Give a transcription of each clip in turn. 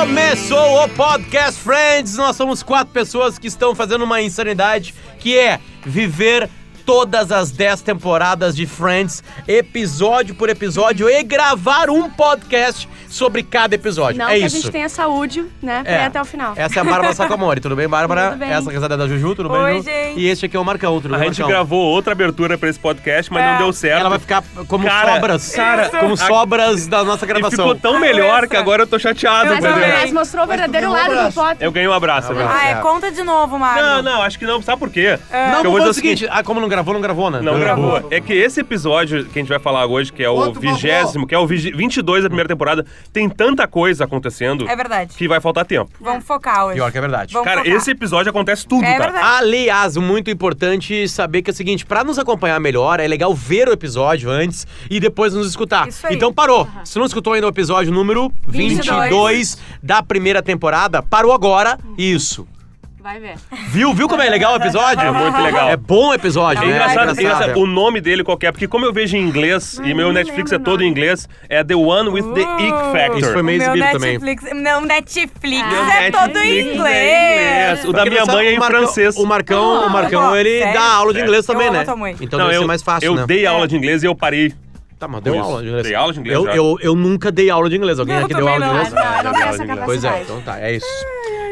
Começou o Podcast Friends. Nós somos quatro pessoas que estão fazendo uma insanidade que é viver todas as dez temporadas de Friends, episódio por episódio, e gravar um podcast sobre cada episódio. Não é que isso. a gente tenha saúde, né? É. até o final. Essa é a Bárbara Sacomori. Tudo bem, Bárbara? Tudo bem. Essa é a risada da Juju, tudo bem, Oi, gente. E este aqui é o Marcão, tudo A bem, gente Marcão? gravou outra abertura pra esse podcast, mas É. não deu certo. Ela vai ficar como Cara, sobras. cara, como a- sobras da nossa E gravação. ficou tão melhor que agora eu tô chateado, Mas, entendeu? mas mostrou o verdadeiro ganhou um lado do abraço. Potter. Eu ganhei um abraço, é verdade. Ah, é, conta de novo, Mário. Não, não, acho que não. Sabe por quê? Não, Porque eu vou dizer o seguinte, ah, como não gravou, não gravou, né? Não Então, gravou. É que esse episódio que a gente vai falar hoje, que é o vigésimo, que é o vigi- 22 da primeira temporada, tem tanta coisa acontecendo É verdade. que vai faltar tempo. Vamos focar hoje. Pior que é verdade. Vamos Cara, focar. esse episódio acontece tudo, É tá? verdade. Aliás, muito importante saber que é o seguinte, pra nos acompanhar melhor, é legal ver o episódio antes e depois nos escutar. Isso aí. Então parou. Se não escutou ainda o episódio número 22, 22. da primeira temporada, parou agora. Isso. Vai ver. Viu? Viu como é legal o episódio? É muito legal. É bom o episódio, É né? engraçado, É engraçado, o nome dele qualquer, porque como eu vejo em inglês e meu Netflix é todo em inglês, é The One with the Ick Uh, Factor. Isso foi meio O meu exibido também. Netflix, Não, Netflix Ah. Meu é todo em Netflix inglês. é inglês. O da Porque minha mãe é em Marcão- francês. O Marcão, o Marcão Ah, ele sério? dá aula de inglês Eu também, amo né? a tua mãe. Então Não, deve eu, ser mais fácil, eu né? dei aula de inglês e eu parei. Tá, mas deu Isso. aula de inglês. Dei aula de inglês Eu, já. eu, eu nunca dei aula de inglês. Alguém Eu aqui deu também aula de não. inglês? Não, eu não tenho essa Pois Pois é, capacidade. então tá, é isso.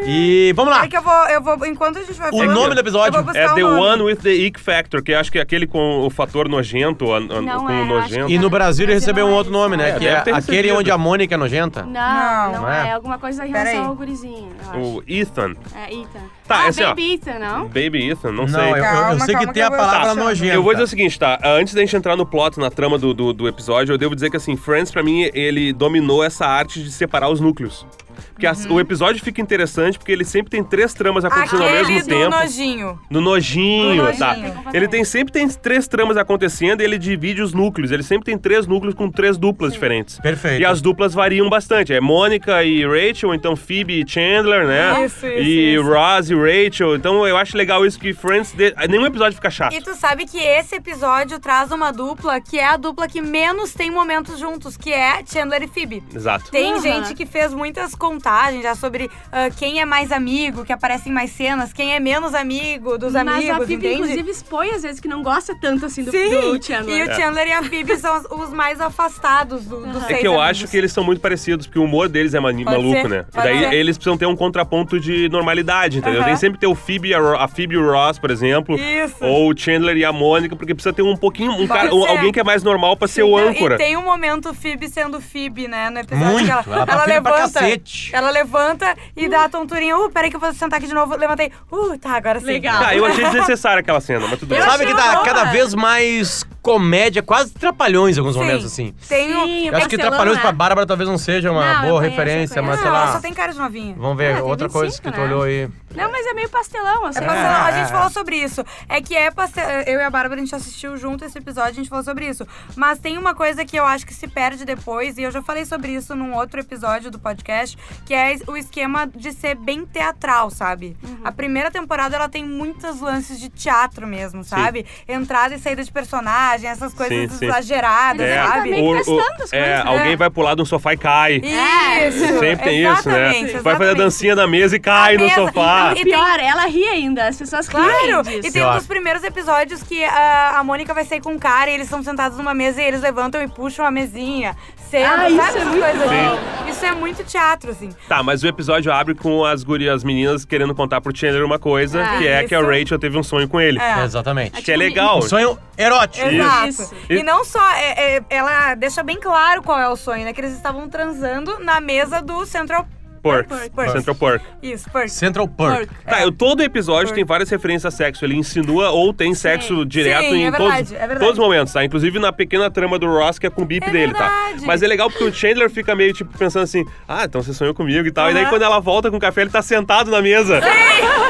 E vamos lá. É que eu vou, eu vou, enquanto a gente vai O falando, nome do episódio É The nome. One with the Ick Factor, que eu acho que é aquele com o fator nojento, a- a- Não com é, o nojento. E no Brasil ele recebeu um é outro nome, né? É, que é deve ter aquele recebido. onde a Mônica é nojenta. Não, Não. não, Não é. é? alguma coisa em relação aí. ao gurizinho, O. Ethan. É, Ethan. Tá, ah, assim, ó. Baby Ethan, não? Baby Ethan, não, Não, sei. eu, eu- eu Calma, sei que calma tem que a eu vou palavra achar. nojenta. Eu vou dizer o seguinte, tá? Antes da gente entrar no plot, na trama do, do, do episódio, eu devo dizer que, assim, Friends, pra mim, ele dominou essa arte de separar os núcleos. Porque as- o episódio fica interessante porque ele sempre tem três tramas acontecendo ao Aquele mesmo do tempo. nojinho. No nojinho, No tá? nojinho. Ele tem sempre tem três tramas acontecendo e ele divide os núcleos. Ele sempre tem três núcleos com três duplas diferentes. Perfeito. E as duplas variam bastante. É Mônica e Rachel, então Phoebe e Chandler, né? Isso, isso, E isso. Ross e Rachel. Então eu acho legal isso que Friends. de- Nenhum episódio fica chato. E tu sabe que esse episódio traz uma dupla que é a dupla que menos tem momentos juntos, que é Chandler e Phoebe. Exato. Tem Uhum. gente que fez muitas contagens já sobre ah, quem é mais amigo, que aparece em mais cenas, quem é menos amigo dos Mas amigos, a Phoebe, entende? inclusive, expõe às vezes que não gosta tanto assim do, Sim, do Chandler. e o Chandler e a Phoebe são os- mais afastados do, dos É que eu amigos. acho que eles são muito parecidos, porque o humor deles é mani- maluco, ser, né? E pode daí ser. eles precisam ter um contraponto de normalidade, entendeu? Tem sempre ter o Phoebe, e a, Phoebe e o Ross, por exemplo. Isso. Ou o Chandler e a Mônica, porque precisa ter um pouquinho. Um cara, ser. alguém que é mais normal pra ser o Não, âncora. E tem um momento Phoebe sendo Phoebe, né? No episódio Muito. que ela, Ela tá pra levanta. cacete. Ela levanta e dá a tonturinha. Uh, peraí que eu vou sentar aqui de novo. Levantei. Uh, tá, agora sim. Legal. Tá, eu achei desnecessária aquela cena, mas tudo bem. Sabe que tá boa. cada vez mais comédia, quase trapalhões em alguns Sim. momentos, assim. Tem um... Sim, Eu acho que Pastelão, trapalhões né? pra Bárbara talvez não seja uma Não, boa conheço, referência, mas conheço. sei Não, lá. ela só tem cara de novinha. Vamos ver Ah, outra coisa 25, que tu né? olhou aí. Não, mas é meio pastelão, assim. É pastelão, a gente É. falou sobre isso. É que é pastel... Eu e a Bárbara, a gente assistiu junto esse episódio, a gente falou sobre isso. Mas tem uma coisa que eu acho que se perde depois, e eu já falei sobre isso num outro episódio do podcast, que é o esquema de ser bem teatral, sabe? Uhum. A primeira temporada, ela tem muitos lances de teatro mesmo, sabe? Entrada e saída de personagem, essas coisas Sim, sim. exageradas, É. sabe? Tá testando as é, coisas, né? alguém vai pular de um sofá e cai. Isso! Sempre tem isso, né? exatamente, Vai fazer a dancinha na mesa e cai A no mesa. sofá. E E tem- pior, ela ri ainda, as pessoas riem Claro! disso. E tem um dos primeiros episódios que a, a Mônica vai sair com um cara e eles estão sentados numa mesa e eles levantam e puxam a mesinha. Senta, Ah, sabe isso é essas muito coisas assim? Isso é muito teatro, assim. Tá, mas o episódio abre com as gurias, as meninas querendo contar pro Chandler uma coisa, Ah, que é que a isso. Rachel teve um sonho com ele. É. Exatamente. Que é legal. Um sonho erótico. Exato. Isso. E não só, é- é- ela deixa bem claro qual é o sonho, né? Que eles estavam transando na mesa do Central Pork. Central Pork. Isso, Perk. Central Perk. Tá, eu, todo episódio Pork. tem várias referências a sexo. Ele insinua ou tem sexo direto Sim, em é todos, verdade, é verdade. todos os momentos, tá? Inclusive na pequena trama do Ross, que é com o bip É dele, tá? verdade. Mas é legal porque o Chandler fica meio, tipo, pensando assim, ah, então você sonhou comigo e tal. E daí quando ela volta com o café, ele tá sentado na mesa.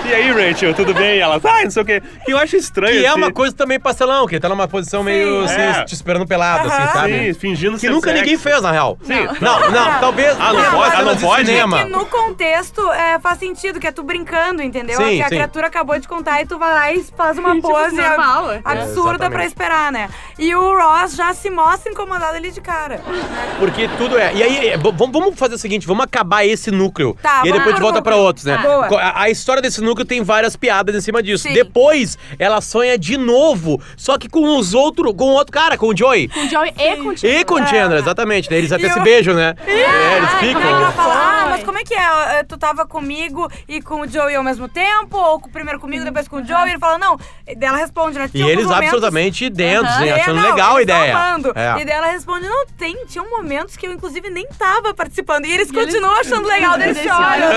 E aí, Rachel, tudo bem? E ela, ah, não sei o quê. E eu acho estranho, Que é assim. uma coisa também pastelão, que tá numa posição meio assim, É. te esperando pelado, assim, sabe? Sim, fingindo Que ser nunca sexo. ninguém fez, na real. Sim. Não, não, talvez. Ah, não talvez pode? Ah, não de pode? Cinema. No contexto é, faz sentido, que é tu brincando, entendeu? Sim, que a sim. criatura acabou de contar e tu vai lá e faz uma Tipo, pose normal, é. absurda exatamente. pra esperar, né? E o Ross já se mostra incomodado ali de cara. Porque tudo é. E aí, é, v- vamos fazer o seguinte: vamos acabar esse núcleo. Tá, e aí vamos depois a gente volta pra outros, né? Tá. Boa. Co- A, a história desse núcleo tem várias piadas em cima disso. Sim. Depois, ela sonha de novo, só que com os outros, com o outro cara, com o Joey. Com o Joey e com o Chandler. E com o Chandler, exatamente, né? Eles até E se o- beijam, né? É, eles Ai, ficam. Aí ela fala, ah, mas como é que é? Eh, Tu tava comigo e com o Joey ao mesmo tempo? Ou primeiro comigo, depois com o Joey? Ele fala, não. E daí ela responde, né? E Tinha eles momentos- absolutamente dentro, Aham. né? É, achando não, legal a eles ideia. amando. É. E daí ela responde, não, tem, tinham momentos que eu inclusive nem tava participando. E eles continuam achando legal, eles Eles choram.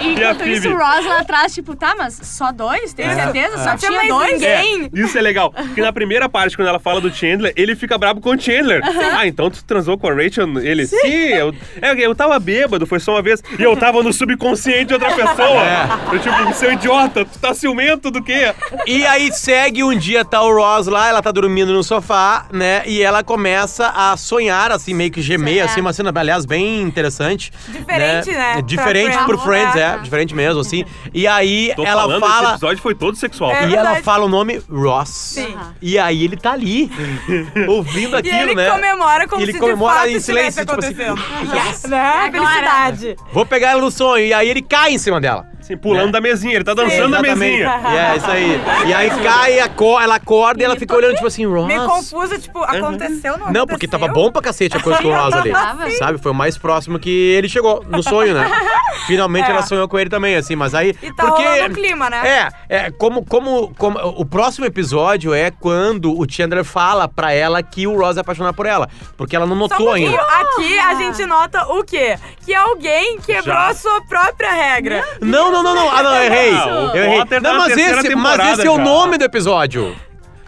E e a enquanto isso, o Ross lá atrás, tipo, tá, mas só dois? Tem certeza? Só tinha tinha mais dois? ninguém. É, isso é legal. Porque na primeira parte, quando ela fala do Chandler, ele fica brabo com o Chandler. Ah, então tu transou com a Rachel? Ele, sim, eu, é, eu tava bêbado, foi só uma vez. E eu tava no subconsciente de outra pessoa. Eu, tipo, seu idiota, tu tá ciumento do quê? E aí segue um dia, tá o Ross lá, ela tá dormindo no sofá, né? E ela começa a sonhar, assim, meio que gemer, É. assim, uma cena, aliás, bem interessante. Diferente, né, pra Diferente pro Friends, é, diferente mesmo, assim. E aí Tô ela falando, esse fala. episódio foi todo sexual. É. E ela fala o nome Ross. Sim. E aí ele tá ali, ouvindo E aquilo, ele né? comemora como E ele se comemora de fato em silêncio, tipo assim, acontecendo. yes. Né? Felicidade. Vou pegar ela no sonho. E aí ele cai em cima dela. Assim, pulando Né? da mesinha, ele tá dançando da Exatamente. mesinha. E é isso aí. E aí cai, ela acorda e ela fica olhando, tipo assim, Ross. Meio confusa, tipo, aconteceu, não Não, porque tava bom pra cacete a coisa com o Ross ali. Sabe? Foi o mais próximo que ele chegou no sonho, né? Finalmente É. ela sonhou com ele também, assim, mas aí. E tá porque rolando o clima, né? É, é como, como, como. O próximo episódio é quando o Chandler fala pra ela que o Ross é apaixonado por ela. Porque ela não Só um notou pouquinho. ainda. Aqui a gente nota o quê? Que alguém quebrou Já. a sua própria regra. Não, não, não, não. Ah, não, eu errei. Ah, o eu errei. Potter tá Não, mas esse, mas esse é o nome do episódio.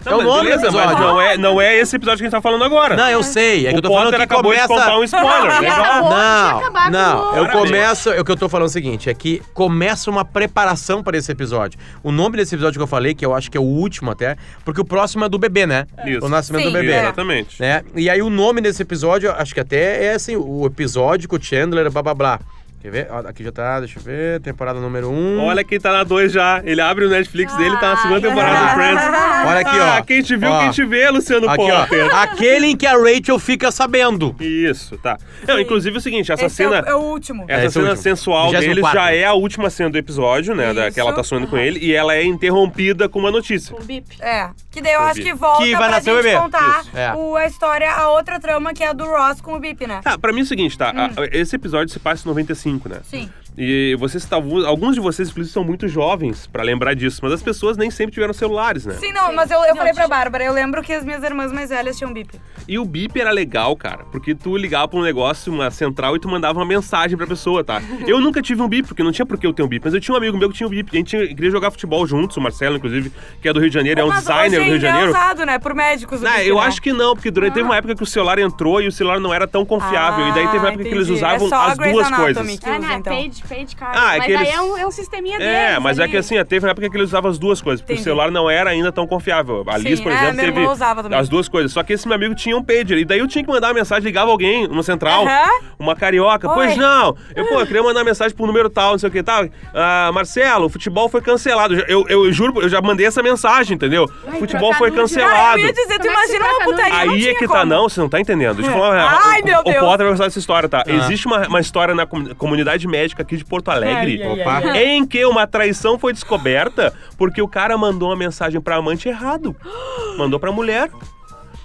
é o mas nome beleza, do mas episódio. não é, não é esse episódio que a gente tá falando agora. Não, eu sei. É que o eu tô falando que acabou começa... de contar um spoiler. Legal. Não, não. Eu começo. O que eu tô falando é o seguinte: é que começa uma preparação para esse episódio. O nome desse episódio que eu falei, que eu acho que é o último até, porque o próximo é do bebê, né? Isso. O nascimento Sim, do bebê. é. Exatamente. Né? E aí o nome desse episódio, acho que até é assim, o episódio com o Chandler, blá blá blá. Quer ver? Ó, Aqui já tá, deixa eu ver, temporada número 1. Um. Olha quem tá na 2 já. Ele abre o Netflix dele e tá na segunda temporada do. Friends. Olha aqui, ó. Ah, quem te viu, Ó. quem te vê, Luciano Aqui, ó. Potter. Aquele em que a Rachel fica sabendo. Isso, tá. Não, inclusive é o seguinte, essa Esse cena... é, o, é o último. Essa é cena último. sensual 24º. deles já é a última cena do episódio, né? Da, que ela tá sonhando com ele. E ela é interrompida com uma notícia. Com o bip. É. Que daí eu Eu acho que volta Que vai pra nascer o gente bebê. contar é. o- a história, a outra trama que é a do Ross com o Bip, né? Tá, pra mim é o seguinte, tá? A- Esse episódio se passa em 95, né? Sim. E vocês estavam. Alguns de vocês, inclusive, são muito jovens pra lembrar disso, mas as pessoas nem sempre tiveram celulares, né? Sim, não, mas eu, eu falei pra Bárbara, eu lembro que as minhas irmãs mais velhas tinham Bip. E o bip era legal, cara, porque tu ligava pra um negócio, uma central, e tu mandava uma mensagem pra pessoa, tá? Eu nunca tive um bip, porque não tinha por que eu ter um bip, mas eu tinha um amigo meu que tinha um bip. A gente tinha- queria jogar futebol juntos, o Marcelo, inclusive, que é do Rio de Janeiro, é um mas designer hoje do Rio de ainda Janeiro. é usado, né? Por médicos. o Não, Bip, eu né? acho que não, porque durante, teve uma época que o celular entrou e o celular não era tão confiável. e daí teve uma época que eles entendi. usavam é as duas Anatomy coisas. Que Ah, usa, não, então. page, page card. Ah, é mas que aí eles- é um, é um sisteminha deles. É, mas é ali. que assim, teve uma época que eles usavam as duas coisas, porque Entendi. o celular não era ainda tão confiável. A Liz, Sim, por é, exemplo, meu teve irmão usava também. as duas coisas. Só que esse meu amigo tinha um pager, e daí eu tinha que mandar uma mensagem, ligava alguém, uma central, Aham. uma carioca. Oi. Pois não, eu, pô, eu queria mandar mensagem pro número tal, não sei o que tal. Ah, Marcelo, o futebol foi cancelado. Eu, eu, eu juro, eu já mandei essa mensagem, entendeu? Ai, futebol foi nude. Cara, cancelado. eu ia dizer, tu é que imagina uma nude? putaria, Aí é que como. tá, não, você não tá entendendo. Deixa eu falar. uma- Ai, o, meu o Deus. Potter vai gostar dessa história, tá? Ah. Existe uma, uma história na comu- comunidade médica aqui de Porto Alegre Ai, ai, ai. em que uma traição foi descoberta porque o cara mandou uma mensagem pra amante errado. Mandou pra mulher.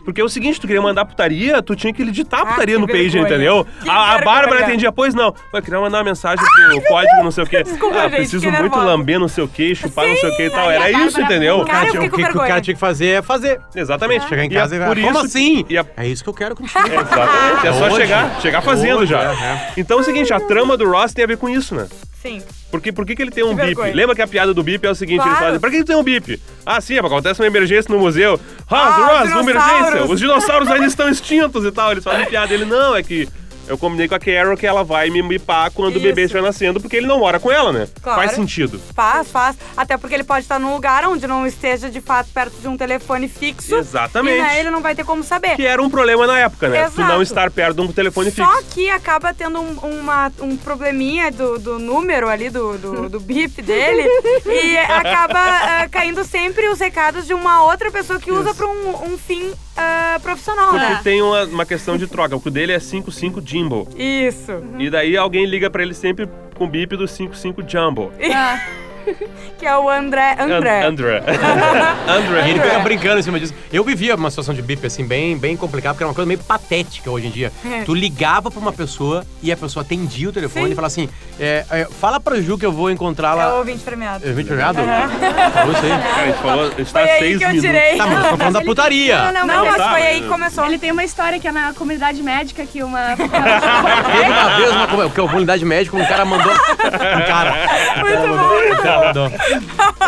Porque é o seguinte, tu queria mandar putaria, tu tinha que digitar a Ah, putaria que no vergonha. entendeu? Que A, a. Bárbara entendia, pois não. Eu queria mandar uma mensagem pro código, não sei o quê. Desculpa, ah, gente, preciso muito nervosa. lamber não sei o quê, chupar não sei o quê e tal. Era isso, Bárbara entendeu? Cara, eu o que, o cara tinha que fazer é fazer. Exatamente. Chegar em E é casa e por Como isso- assim? e é- É isso que eu quero contigo. Exatamente. É só chegar, chegar fazendo já. Então é o seguinte, a trama do Ross tem a ver com isso, né? Sim. Porque, por que, que ele tem um bip? Lembra que a piada do bip é o seguinte: Claro. eles fazem, pra que tem um bip? Ah, sim, é acontece uma emergência no museu. Ross, Ah, Ross, os uma emergência. Os dinossauros ainda estão extintos e tal. Eles fazem piada. Ele, não, é que Eu combinei com a Carol que ela vai me bipar quando o Isso. bebê estiver nascendo, porque ele não mora com ela, né? Claro. Faz sentido. Faz, faz. Até porque ele pode estar num lugar onde não esteja de fato perto de um telefone fixo. Exatamente. E né, ele não vai ter como saber. Que era um problema na época, né? Tu Exato. não estar perto de um telefone Só fixo. que acaba tendo um, uma- um probleminha do, do número ali, do, do, do bip dele. e acaba ah, caindo sempre os recados de uma outra pessoa que usa para um, um fim ah, profissional, Porque né? tem uma, uma questão de troca. O dele é 55 Jimbo. Isso. E daí alguém liga pra ele sempre com o bip do 55 Jumbo. Ah, Que é o André. André. An- André. E André. ele fica brincando em cima disso. Eu vivia uma situação de bip, assim, bem, bem complicada, porque era uma coisa meio patética hoje em dia. É. Tu ligava pra uma pessoa e a pessoa atendia o telefone Sim. e falava assim: é, é, fala pra Ju que eu vou É o encontrá-la. ouvinte premiado. É, 20 premiado? Falou isso aí? Cara, a gente falou, a gente tá Foi aí seis que eu minutos. tirei. Tá, mas nós tô falando da putaria. Não, não, Não, mas Tá, foi mas- aí que começou. Ele tem uma história que é na comunidade médica que uma. Teve uma vez uma comunidade médica, um cara mandou. Um cara. Muito Um cara mandou.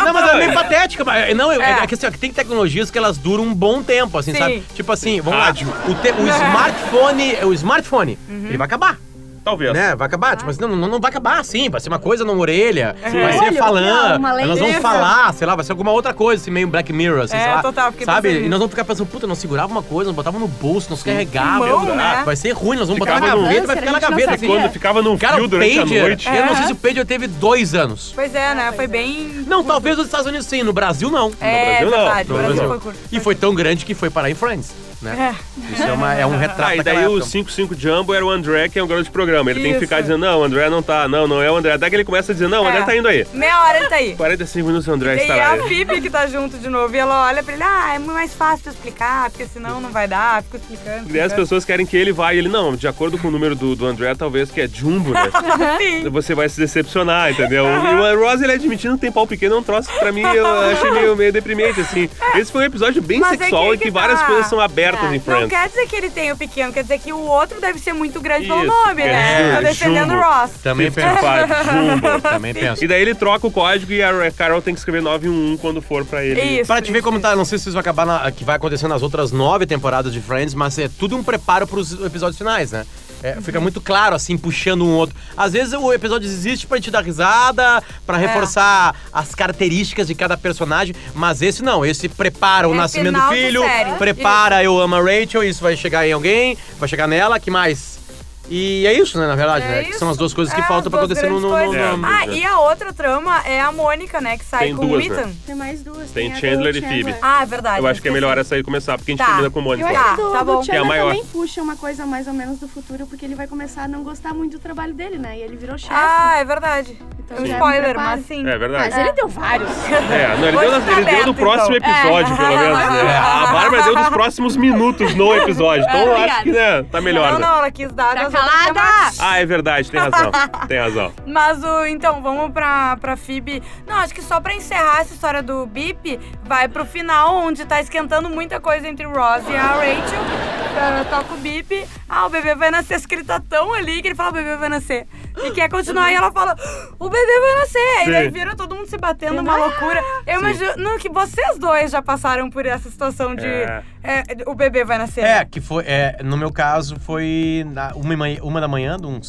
Não, mas é meio patética. mas- Não, é, É. é que assim, ó, que tem tecnologias que elas duram um bom tempo, assim, Sim. sabe? Tipo assim, vamos lá. O, te- o smartphone, o smartphone, Uhum. ele vai acabar. Talvez. Né? Vai acabar. Tipo assim, não, não, não vai acabar assim. Vai ser uma coisa na orelha. Vai Olho, ser falando. uma Nós vamos falar, sei lá, vai ser alguma outra coisa, assim, meio Black Mirror, assim, É, sei lá. total, fiquei Sabe? E nisso. nós vamos ficar pensando, puta, nós segurava uma coisa, nós botava no bolso, nós carregava. mão, eu- né? Vai ser ruim, nós vamos botar Ficava na no- gaveta, vai ficar na a gente não gaveta. assim. Quando ficava no Cara, fio o durante a Pager, noite. eu não sei É. se o Pager teve dois anos. Pois é, né? Foi bem. Não, talvez nos Estados Unidos sim, no Brasil não. É, Brasil, não. verdade. No O Brasil Brasil. foi curto. E foi tão grande que foi parar em Friends, né? Isso é, uma- é um retrato Ah, e daí o época. 55 Jumbo era o André, que é um garoto de programa. Ele tem que Isso. ficar dizendo, não, o André não tá, não, não é o André. Até que ele começa a dizer, não, o André É. tá indo aí. Meia hora ele tá aí. 45 minutos o André E estará a aí. Phoebe que tá junto de novo e ela olha pra ele, ah, é mais fácil de explicar, porque senão não vai dar, fica explicando. E daí as explicando. pessoas querem que ele vá e ele, não, de acordo com o número do, do André, talvez que é Jumbo, né? Sim. Você vai se decepcionar, entendeu? E o Ross, ele admitindo que tem pau pequeno, é um troço que pra mim eu achei meio, meio deprimente, assim. Esse foi um episódio bem Mas é sexual que em que, que várias tá. coisas são abertas É. em Não Friends. quer dizer que ele tem o pequeno, quer dizer que o outro deve ser muito grande pelo Isso, nome, né? é, Tô defendendo o. Ross. Também penso. 55 Jumbo. Também penso. E daí ele troca o código e a Carol tem que escrever 911 quando for pra ele. Isso. Pra te ver como tá, não sei se isso vai acabar na, que vai acontecer nas outras nove temporadas de Friends, mas é tudo um preparo pros episódios finais, né? É, fica muito claro, assim, puxando um outro. Às vezes o episódio existe pra gente dar risada, pra reforçar as características de cada personagem, mas esse não, esse prepara o É nascimento do filho, prepara eu amo a Rachel, isso vai chegar em alguém, vai chegar nela, que mais? E é isso, né, na verdade, É né? Que são as duas coisas que É, faltam pra acontecer no, no, no- coisas. no- Ah, e a outra trama é a Mônica, né? Que sai Tem com duas, o né? Ethan. Tem mais duas. Tem do Chandler e Phoebe. Ah, é verdade. Eu acho que é melhor essa aí começar, porque a gente Tá. termina com o Eu Mônica. acho Tá, que do, tá bom. do Que é a Chandler maior. também puxa uma coisa mais ou menos do futuro, porque ele vai começar a não gostar muito do trabalho dele, né? E ele virou chefe. Ah, é verdade. Então um já spoiler, mas sim. É verdade. Mas ele deu vários. É, não, ele, deu, na- tá ele deu no próximo então. episódio, É. pelo menos. Né? A Bárbara deu dos próximos minutos no episódio. Então eu acho que né, tá melhor. Não, né? não, ela quis dar Tá calada! chamadas. Ah, é verdade, tem razão. Tem razão. Mas o. Então, vamos pra, pra Phoebe. Não, acho que só pra encerrar essa história do Bip, vai pro final, onde tá esquentando muita coisa entre o Ross e a Rachel. Ah, toca o Bip. Ah, o bebê vai nascer. Acho que ele tá tão ali que ele fala: o bebê vai nascer. E quer continuar. E ela fala: o bebê vai nascer. Aí Sim. daí vira todo mundo se batendo, uma loucura. Eu imagino que vocês dois já passaram por essa situação de. É. é, o bebê vai nascer. É, que foi. É, no meu caso, foi na uma, e uma da manhã, de um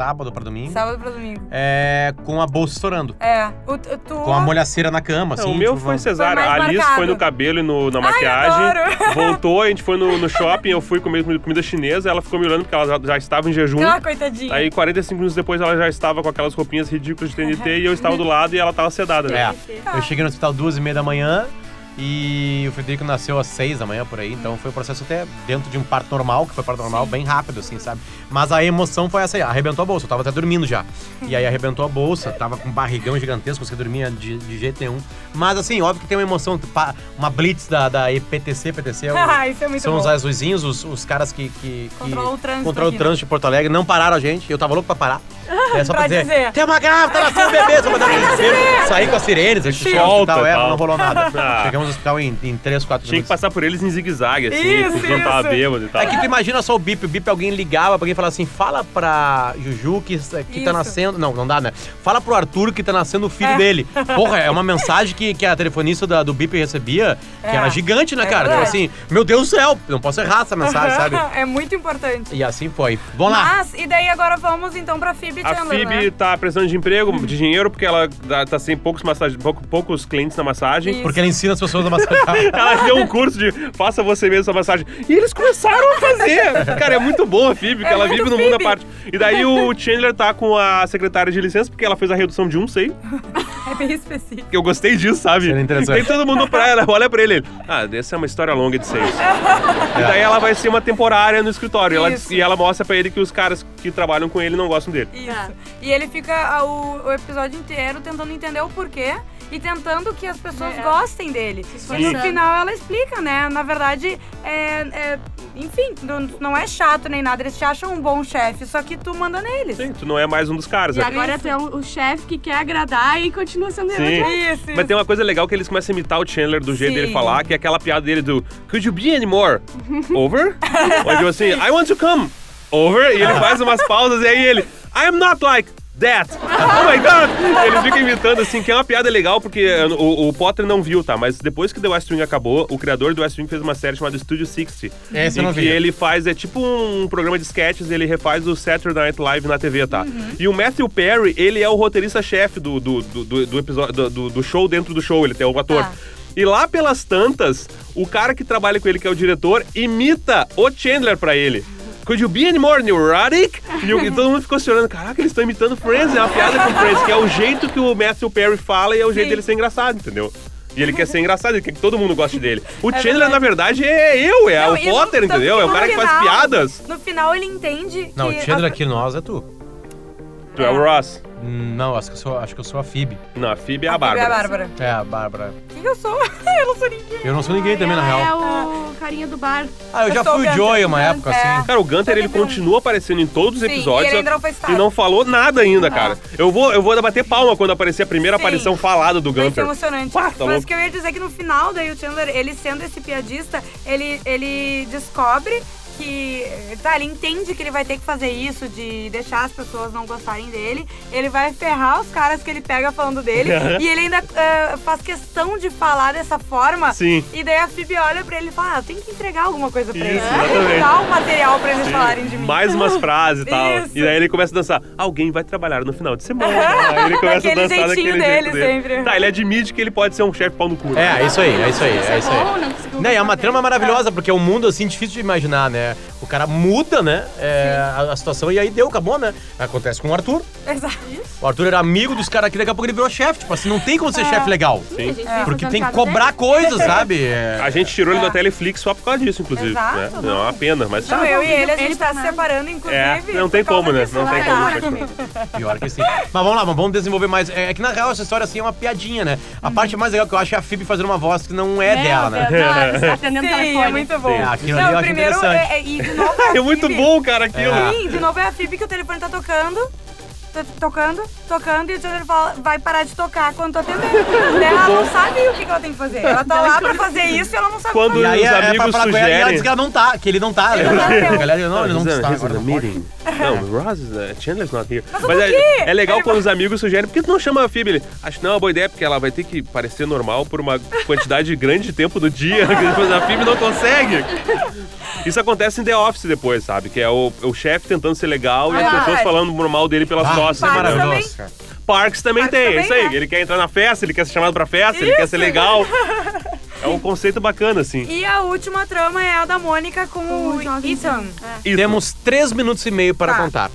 sábado pra domingo. Sábado pra domingo. É, com a bolsa estourando. É. O, tu, tu- Com a molhaceira na cama, assim. Não, o meu tipo, foi cesárea. A Alice marcado. foi no cabelo e no, na Ai, maquiagem. adoro. Voltou, a gente foi no, no shopping, eu fui comer comida chinesa, ela ficou me olhando porque ela já, já estava em jejum. Ah, coitadinha. Aí 45 minutos depois ela já estava com aquelas roupinhas ridículas de TNT e eu estava do lado e ela estava sedada, né? É, eu cheguei no hospital duas e meia da manhã e o Frederico nasceu às seis da manhã por aí, então foi um processo até dentro de um parto normal, que foi parto normal, bem rápido, assim, sabe? Mas a emoção foi essa aí, arrebentou a bolsa, eu tava até dormindo já. E aí arrebentou a bolsa, tava com um barrigão gigantesco, você dormia de, de jeito nenhum. Mas assim, óbvio que tem uma emoção, uma blitz da, da EPTC, PTC é o- Ah, isso é muito são bom. os azulzinhos, os, os caras que, que, que Controlam o trânsito controlam o trânsito de Porto Alegre, não pararam a gente, eu tava louco pra parar. É só pra, Pra dizer, dizer. tem uma grávida, tá nascendo um bebê, só pra dar desespero. Sair com as sirenes, a gente Volta, hospital, é, tal. não rolou nada. Ah. Chegamos no hospital em, em 3, 4 Tinha que passar por eles em zigue-zague, assim, Isso, porque não tava bêbado e tal. É que tu imagina só o bip, o bip alguém ligava pra alguém e falava assim, fala pra Juju que, que tá nascendo... Não, não dá, né? Fala pro Arthur que tá nascendo o filho É. dele. Porra, é uma mensagem que, que a telefonista da- do bip recebia, que É. era gigante, né, É cara? Tipo verdade. assim, meu Deus do céu, não posso errar essa mensagem, sabe? É muito importante. E assim foi. Vamos lá. Mas, e daí agora vamos então pra Phoebe A Chandler, Phoebe né? tá precisando de emprego, de dinheiro, porque ela tá sem poucos, massage... pouco- poucos clientes na massagem. Isso. Porque ela ensina as pessoas a massagear. Ela deu um curso de faça você mesmo essa massagem. E eles começaram a fazer. Cara, é muito boa a Phoebe, porque É ela vive no mundo à parte. E daí o Chandler tá com a secretária de licença, porque ela fez a redução de um sei. É bem específico. Que eu gostei disso, sabe? Seria interessante. Tem todo mundo pra ela, olha pra ele. ele, Ah, essa é uma história longa de seis. E daí ela vai ser uma temporária no escritório. Ela- e ela mostra pra ele que os caras que trabalham com ele não gostam dele. Isso. E ele fica o, o episódio inteiro tentando entender o porquê e tentando que as pessoas É. gostem dele. E no final ela explica, né? Na verdade, é, é- enfim, não, não é chato nem nada. Eles te acham um bom chefe, só que tu manda neles. Sim, tu não é mais um dos caras. E né? agora tu é o, o chefe que quer agradar e continua sendo Sim. ele. Isso, Mas tem uma coisa legal que eles começam a imitar o Chandler do jeito Sim. dele falar, que é aquela piada dele do Could you be anymore? Over? Ou tipo assim, I want to come. Over? E ele faz umas pausas e aí ele I am not like that. Oh my god! Ele fica imitando assim, que é uma piada legal, porque o, o Potter não viu, tá? Mas depois que The West Wing acabou, o criador do West Wing fez uma série chamada Studio 60. Esse eu em não que vi. ele faz, é tipo um programa de sketches, ele refaz o Saturday Night Live na TV, tá? E o Matthew Perry, ele é o roteirista-chefe do, do, do, do, episódio, do, do- show dentro do show, ele é o ator. Tá. E lá pelas tantas, o cara que trabalha com ele, que é o diretor, imita o Chandler pra ele. Could you be any more neurotic? E, e todo mundo ficou se olhando, caraca, eles estão imitando Friends, é uma piada com Friends, que é o jeito que o Matthew Perry fala e é o jeito Sim. dele ser engraçado, entendeu? E ele quer ser engraçado, ele quer que todo mundo goste dele. O Chandler, verdade. na verdade, é eu, é Não, o no- Potter, entendeu? É o cara que faz final- piadas. No final ele entende Não, que... o Chandler a- aqui nós é tu. Tu é o Ross. Não, acho que eu sou, acho que eu sou a Phoebe. Não, a Phoebe é a, a Phoebe é Bárbara. a Bárbara. É, a Bárbara. O que, que eu sou? eu não sou ninguém. Eu não sou ninguém também, na real. é o carinha do bar. Ah, eu Eu já sou fui o. Joey uma época, É. assim. Cara, o Gunter, ele continua aparecendo em todos os Sim, episódios. e ele ainda não foi citado. e não falou nada ainda, cara. Eu vou, eu vou bater palma quando aparecer a primeira Sim. aparição falada do Vai ser Gunter. emocionante. Pá, tá Mas louco. o que eu ia dizer é que no final, daí o Chandler, ele sendo esse piadista, ele, ele descobre que. Tá, ele entende que ele vai ter que fazer isso, de deixar as pessoas não gostarem dele. Ele vai ferrar os caras que ele pega falando dele. e ele ainda ah, faz questão de falar dessa forma. Sim. E daí a Phoebe olha pra ele e fala: ah, tem que entregar alguma coisa pra Isso, eles. Tem que dar um material pra eles falarem de mim. Mais umas frases e tal. Isso. E daí ele começa a dançar. Alguém vai trabalhar no final de semana. Aí ele começa a dançar daquele jeitinho jeito dele dele. sempre. Tá, ele admite que ele pode ser um chefe pau no cu. É, é isso aí, é isso aí, é isso aí. Bom, não conseguiu Né, e é uma trama maravilhosa, porque é um mundo, assim, difícil de imaginar, né? there O cara muda, né, é, a, a situação, e aí deu, acabou, né? Acontece com o Arthur. Exato. O Arthur era amigo dos caras aqui, daqui a pouco ele virou chefe. Tipo assim, não tem como ser chefe legal. Sim, É. Porque tem que cobrar coisas, sabe? É. A gente tirou ele da Teleflix só por causa disso, inclusive. Exato, né? não. Não, é uma pena, mas. Não, eu e ele, a gente tá tá se separando, inclusive. É, não tem por causa como, né? Não tem É, como, Pior que sim. Mas vamos lá, vamos desenvolver mais. É que na real essa história assim é uma piadinha, né? A parte mais legal que eu acho é a Phoebe fazendo uma voz que não é Meu dela, né? Deus, não, tá atendendo o Sim, telefone. é muito bom. Sim, aquilo não, ali eu acho primeiro, interessante. é, é, e de novo é É muito bom, cara, aquilo. Sim, de novo é a Phoebe que o telefone tá tocando. Tá Tocando, tocando, e o Chandler fala, vai parar de tocar quando tu atender. Daí ela não sabe o que, que ela tem que fazer. Ela tá lá pra fazer isso e ela não sabe Quando- fazer. Aí Os é, é pra amigos falar com ela e ela diz que ela não tá, que ele não tá. Ele lembra? não tá, A galera, não, ele não está. he's in meeting. Não, Ross is uh, Chandler's not here. Mas é, é legal Ele quando os amigos sugerem, por que tu não chama a Phoebe? Ele, acho que não é uma boa ideia, porque ela vai ter que parecer normal por uma quantidade grande de tempo do dia, que depois a Phoebe não consegue. Isso acontece em The Office depois, sabe? Que é o, o chefe tentando ser legal e as Ah, pessoas é. falando mal dele pelas Ah, isso é maravilhoso, cara. Parks também Parks tem, também, é isso aí. né? Ele quer entrar na festa, ele quer ser chamado pra festa, ele quer ser Isso. legal. É um conceito bacana, assim. E a última trama é a da Mônica com o O jovem. Ethan. Isso. Temos três minutos e meio para Tá. contar.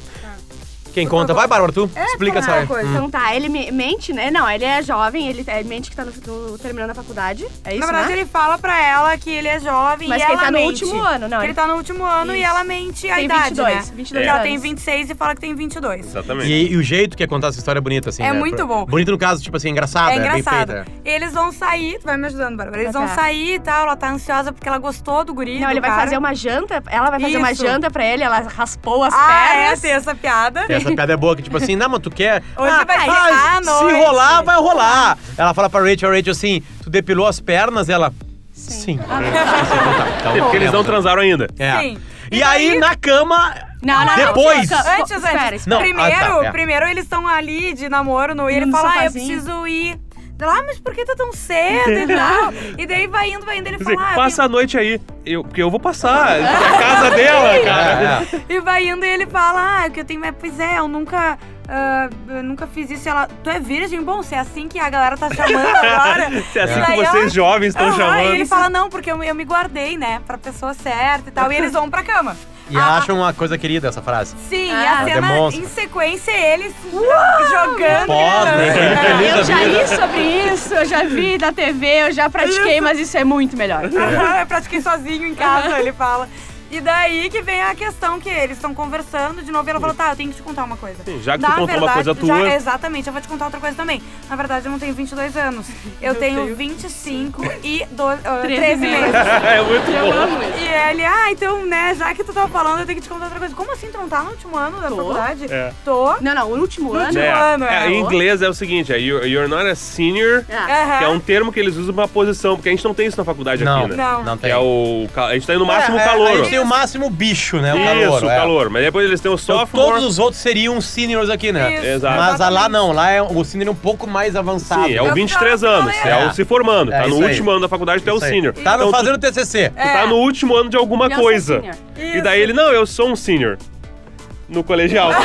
Quem conta? Vai, Bárbara, tu explica fala essa coisa. Então tá, ele me- mente, né? Não, ele é jovem, ele, ele mente que tá no, no- terminando a faculdade. É isso, Na verdade, né? ele fala pra ela que ele é jovem Mas e que ela ele tá no mente. último ano, não, Que ele- tá no último ano e Isso. ela mente a Tem idade, 22, né? 22 ela anos. tem 26 e fala que tem 22. Exatamente. E, e o jeito que é contar essa história é bonita, assim. É né? muito bom. Bonito no caso, tipo assim, engraçado, É é, bem engraçado. feita. Eles vão sair, tu vai me ajudando, Bárbara. Eles Tá, vão tá. sair e tal, ela tá ansiosa porque ela gostou do guri. Não, do ele vai cara. fazer uma janta, ela vai fazer uma Isso. janta pra ele, ela raspou as Ah, é, pernas. tem essa piada. Tem essa essa piada é boa, que tipo assim, não, mas tu quer. Hoje vai ser à se noite. rolar, vai rolar. Ela fala pra Rachel, Rachel assim, tu depilou as pernas? Ela. Sim. Então, É porque eles não transaram ainda. É. Sim. E, aí, na cama. Não, não, não. Depois. Antes, Antes, antes. Não, primeiro, ah, tá, é. primeiro eles estão ali de namoro no, e ele fala, ah, eu preciso ir. Ah, mas por que tá tão cedo e tal? E daí vai indo, vai indo, ele Quer dizer, fala, ah, passa a noite aí. Eu, porque eu vou passar. É a casa dela, cara. É, é. E vai indo e ele fala, ah, o que eu tenho é, pois é, eu nunca. ah, eu nunca fiz isso. Ela, tu é virgem? Bom, se é assim que a galera tá chamando agora. Se é assim que daí ela- vocês jovens estão chamando. E ele fala, não, porque eu, eu me guardei, né, pra pessoa certa e tal. E eles vão pra cama. E ela acha uma coisa querida essa frase. Sim, e Ah. a cena, Demonstra. em sequência, eles jogando. Pós, né? Eu já li sobre isso, eu já vi na TV, eu já pratiquei, mas isso é muito melhor. Aham, eu pratiquei sozinho em casa, ele fala. E daí que vem a questão que eles estão conversando de novo e ela fala, tá, eu tenho que te contar uma coisa. Sim, já que Na tu contou uma coisa já- tua. exatamente, eu vou te contar outra coisa também. Na verdade, eu não tenho 22 anos. Eu tenho 25 e do, ah, 13 13 meses. é muito Eu bom. amo isso. E ele, ah, então, né, já que tu tava falando, eu tenho que te contar outra coisa. Como assim, tu não tá no último ano da Tô. faculdade? É. Tô. Não, não, o último ano. último É, ano, é, é. em inglês é o seguinte, é you're, you're not a senior, Ah, Aham. que é um termo que eles usam pra posição, porque a gente não tem isso na faculdade Não, aqui, né? Não. não Que tem. é o. A gente tem no máximo É, é, calor. Máximo bicho, né? O calor. Isso, é. calor. Mas depois eles têm o Então, sophomore. todos os outros seriam seniors aqui, né? Isso, Exato. Mas a lá não, lá é o senior um pouco mais avançado. Sim, é o Eu 23 ficava anos. É é. o se formando. É tá no aí. último ano da faculdade, tu é o senior. Tá Então, tu- fazendo TCC. Tu tá no último ano de alguma eu coisa. E daí ele, não, eu sou um senior. No colegial.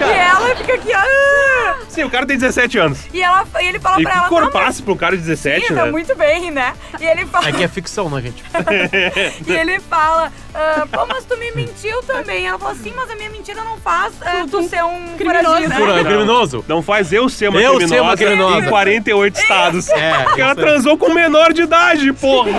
E ela fica aqui, ah! Sim, o cara tem 17 anos. E, ela, e ele fala E pra que ela, tá, mas corpaço pro cara de 17, sim, né? tá muito bem, né? E ele fala, É que é ficção, né, gente? e ele fala ah, pô, mas tu me mentiu também. Ela falou, sim, mas a minha mentira não faz ah, tu ser um criminoso, né? Criminoso? Não faz eu ser uma Eu ser criminosa, uma criminosa. em 48 estados. É, Porque ela transou com menor de idade, porra.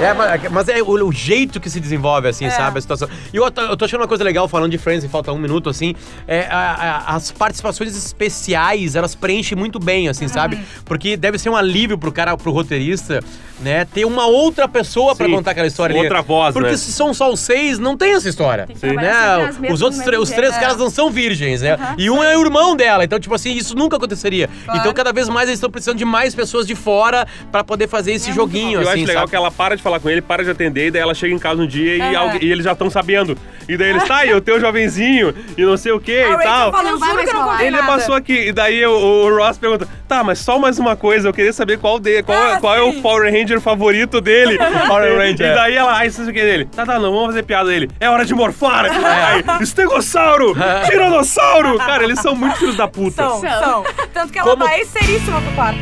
É, mas- mas é o, o jeito que se desenvolve, assim, É. sabe? A situação. E eu, tô- eu tô achando uma coisa legal falando de Friends e falta um minuto, assim. É, a- a- as participações especiais, elas preenchem muito bem, assim, sabe? Porque deve ser um alívio pro cara, pro roteirista, né? Ter uma outra pessoa pra Sim, contar aquela história outra ali. voz, Porque né? se são só os seis, não tem essa história. Tem Né? Os outros os três jeito. caras não são virgens, né? E um é o irmão dela. Então, tipo assim, isso nunca aconteceria. Claro. Então, cada vez mais eles estão precisando de mais pessoas de fora pra poder fazer esse joguinho, Eu assim, acho legal sabe? que ela para de falar com ele, para de atender, e daí ela chega em casa um dia e, e eles já estão sabendo. E daí eles, tá, e o teu jovenzinho, e não sei o que A e tal. eu eu Ele nada. passou aqui, e daí o, o Ross pergunta: Tá, mas só mais uma coisa, eu queria saber qual, de, qual, Ah, qual é o. Power Ranger favorito dele. Power Ranger, E é. daí ela, ai, isso aqui dele. Tá, tá, não, vamos fazer piada dele. É hora de morfar. Ai, estegossauro, tiranossauro. Cara, eles são muito filhos da puta. São, São. são. Tanto que ela Como- vai seríssima pro quarto.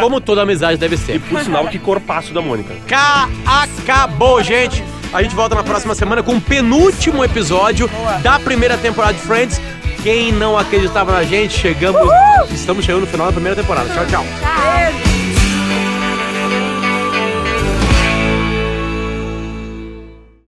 Como toda amizade deve ser. Por sinal, que corpaço da Mônica. Cá acabou, gente. A gente volta na próxima semana com o penúltimo episódio da primeira temporada de Friends. Quem não acreditava na gente, chegamos. Estamos chegando no final da primeira temporada. Tchau, tchau. Beijo.